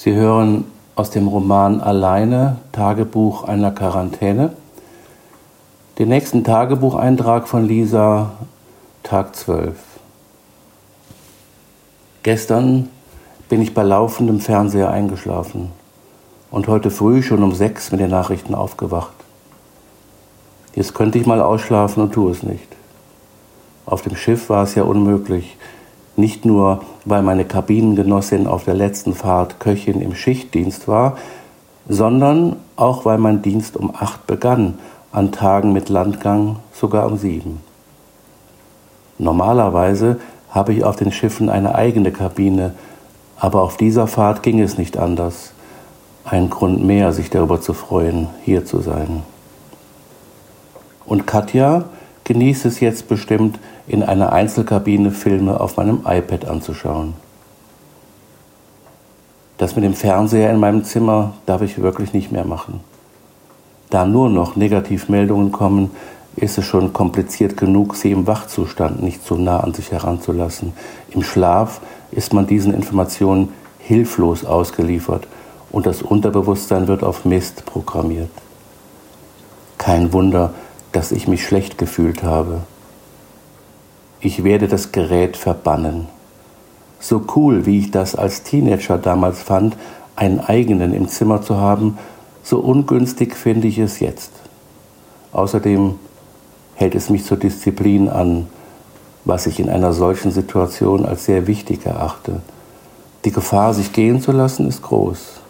Sie hören aus dem Roman Alleine, Tagebuch einer Quarantäne, den nächsten Tagebucheintrag von Lisa, Tag 12. Gestern bin ich bei laufendem Fernseher eingeschlafen und heute früh schon um sechs mit den Nachrichten aufgewacht. Jetzt könnte ich mal ausschlafen und tue es nicht. Auf dem Schiff war es ja unmöglich, nicht nur, weil meine Kabinengenossin auf der letzten Fahrt Köchin im Schichtdienst war, sondern auch weil mein Dienst um acht begann, an Tagen mit Landgang sogar um sieben. Normalerweise habe ich auf den Schiffen eine eigene Kabine, aber auf dieser Fahrt ging es nicht anders. Ein Grund mehr, sich darüber zu freuen, hier zu sein. Und Katja genießt es jetzt bestimmt, in einer Einzelkabine Filme auf meinem iPad anzuschauen. Das mit dem Fernseher in meinem Zimmer darf ich wirklich nicht mehr machen. Da nur noch Negativmeldungen kommen, ist es schon kompliziert genug, sie im Wachzustand nicht so nah an sich heranzulassen. Im Schlaf ist man diesen Informationen hilflos ausgeliefert und das Unterbewusstsein wird auf Mist programmiert. Kein Wunder, dass ich mich schlecht gefühlt habe ich werde das Gerät verbannen. So cool, wie ich das als Teenager damals fand, einen eigenen im Zimmer zu haben, so ungünstig finde ich es jetzt. Außerdem hält es mich zur Disziplin an, was ich in einer solchen Situation als sehr wichtig erachte. Die Gefahr, sich gehen zu lassen, ist groß.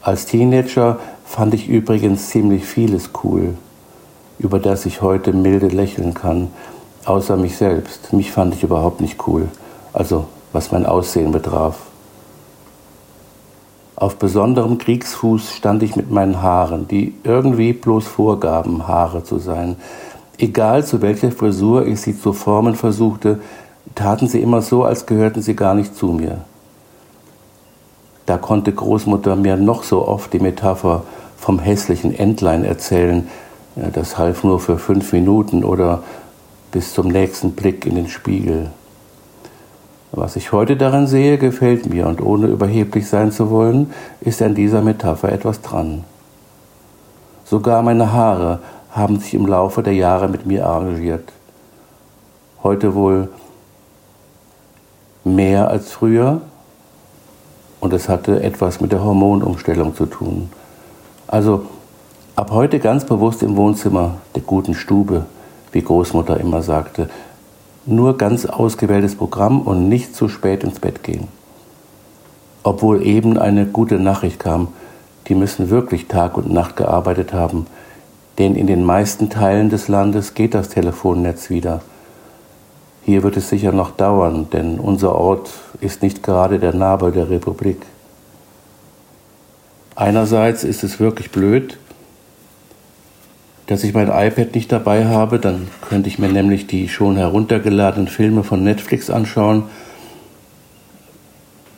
Als Teenager fand ich übrigens ziemlich vieles cool über das ich heute milde lächeln kann, außer mich selbst. Mich fand ich überhaupt nicht cool, also was mein Aussehen betraf. Auf besonderem Kriegsfuß stand ich mit meinen Haaren, die irgendwie bloß vorgaben, Haare zu sein. Egal zu welcher Frisur ich sie zu formen versuchte, taten sie immer so, als gehörten sie gar nicht zu mir. Da konnte Großmutter mir noch so oft die Metapher vom hässlichen Entlein erzählen, das half nur für fünf Minuten oder bis zum nächsten Blick in den Spiegel. Was ich heute darin sehe, gefällt mir und ohne überheblich sein zu wollen, ist an dieser Metapher etwas dran. Sogar meine Haare haben sich im Laufe der Jahre mit mir arrangiert. Heute wohl mehr als früher und es hatte etwas mit der Hormonumstellung zu tun. Also Ab heute ganz bewusst im Wohnzimmer der guten Stube, wie Großmutter immer sagte. Nur ganz ausgewähltes Programm und nicht zu spät ins Bett gehen. Obwohl eben eine gute Nachricht kam, die müssen wirklich Tag und Nacht gearbeitet haben, denn in den meisten Teilen des Landes geht das Telefonnetz wieder. Hier wird es sicher noch dauern, denn unser Ort ist nicht gerade der Nabel der Republik. Einerseits ist es wirklich blöd, dass ich mein iPad nicht dabei habe, dann könnte ich mir nämlich die schon heruntergeladenen Filme von Netflix anschauen.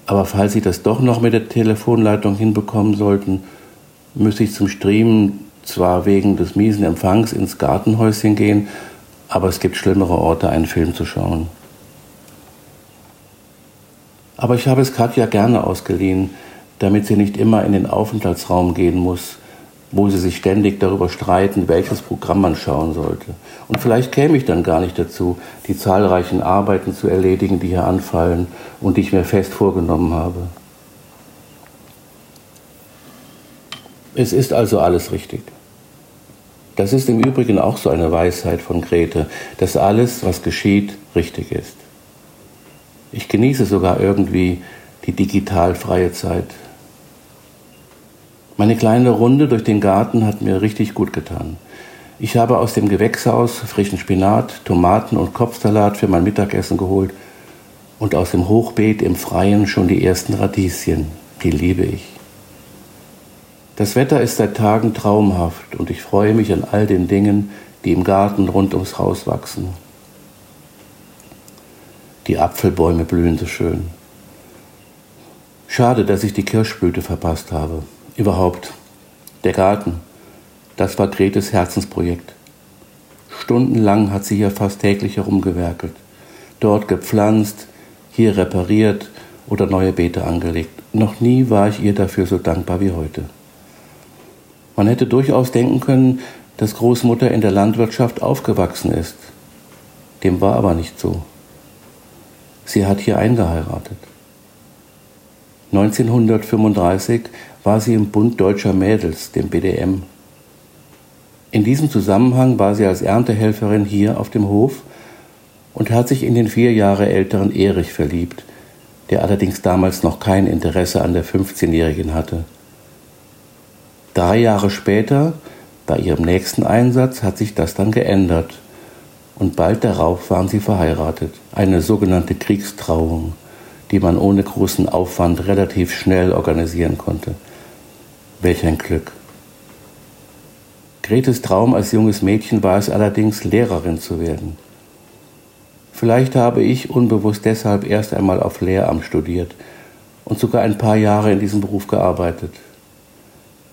Aber falls Sie das doch noch mit der Telefonleitung hinbekommen sollten, müsste ich zum Streamen zwar wegen des miesen Empfangs ins Gartenhäuschen gehen, aber es gibt schlimmere Orte, einen Film zu schauen. Aber ich habe es Katja gerne ausgeliehen, damit sie nicht immer in den Aufenthaltsraum gehen muss, wo sie sich ständig darüber streiten, welches Programm man schauen sollte. Und vielleicht käme ich dann gar nicht dazu, die zahlreichen Arbeiten zu erledigen, die hier anfallen und die ich mir fest vorgenommen habe. Es ist also alles richtig. Das ist im Übrigen auch so eine Weisheit von Grete, dass alles, was geschieht, richtig ist. Ich genieße sogar irgendwie die digital freie Zeit. Meine kleine Runde durch den Garten hat mir richtig gut getan. Ich habe aus dem Gewächshaus frischen Spinat, Tomaten und Kopfsalat für mein Mittagessen geholt und aus dem Hochbeet im Freien schon die ersten Radieschen. Die liebe ich. Das Wetter ist seit Tagen traumhaft und ich freue mich an all den Dingen, die im Garten rund ums Haus wachsen. Die Apfelbäume blühen so schön. Schade, dass ich die Kirschblüte verpasst habe. Überhaupt, der Garten, das war Gretes Herzensprojekt. Stundenlang hat sie hier fast täglich herumgewerkelt. Dort gepflanzt, hier repariert oder neue Beete angelegt. Noch nie war ich ihr dafür so dankbar wie heute. Man hätte durchaus denken können, dass Großmutter in der Landwirtschaft aufgewachsen ist. Dem war aber nicht so. Sie hat hier eingeheiratet. 1935 war sie im Bund Deutscher Mädels, dem BDM. In diesem Zusammenhang war sie als Erntehelferin hier auf dem Hof und hat sich in den vier Jahre älteren Erich verliebt, der allerdings damals noch kein Interesse an der 15-Jährigen hatte. Drei Jahre später, bei ihrem nächsten Einsatz, hat sich das dann geändert und bald darauf waren sie verheiratet, eine sogenannte Kriegstrauung, die man ohne großen Aufwand relativ schnell organisieren konnte. Welch ein Glück. Gretes Traum als junges Mädchen war es allerdings, Lehrerin zu werden. Vielleicht habe ich unbewusst deshalb erst einmal auf Lehramt studiert und sogar ein paar Jahre in diesem Beruf gearbeitet.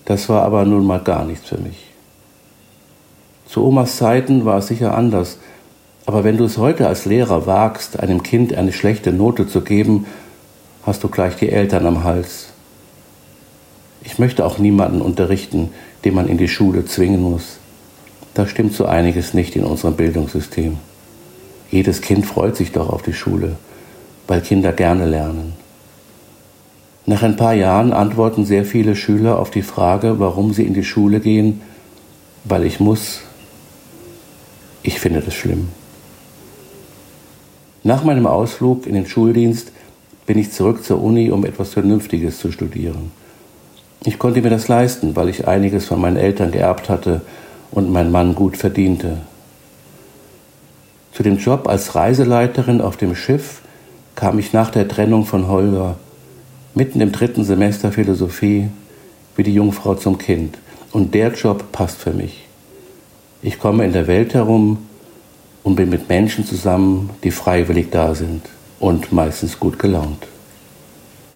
Das war aber nun mal gar nichts für mich. Zu Omas Zeiten war es sicher anders, aber wenn du es heute als Lehrer wagst, einem Kind eine schlechte Note zu geben, hast du gleich die Eltern am Hals. Ich möchte auch niemanden unterrichten, den man in die Schule zwingen muss. Da stimmt so einiges nicht in unserem Bildungssystem. Jedes Kind freut sich doch auf die Schule, weil Kinder gerne lernen. Nach ein paar Jahren antworten sehr viele Schüler auf die Frage, warum sie in die Schule gehen, weil ich muss. Ich finde das schlimm. Nach meinem Ausflug in den Schuldienst bin ich zurück zur Uni, um etwas Vernünftiges zu studieren. Ich konnte mir das leisten, weil ich einiges von meinen Eltern geerbt hatte und mein Mann gut verdiente. Zu dem Job als Reiseleiterin auf dem Schiff kam ich nach der Trennung von Holger, mitten im dritten Semester Philosophie, wie die Jungfrau zum Kind. Und der Job passt für mich. Ich komme in der Welt herum und bin mit Menschen zusammen, die freiwillig da sind und meistens gut gelaunt.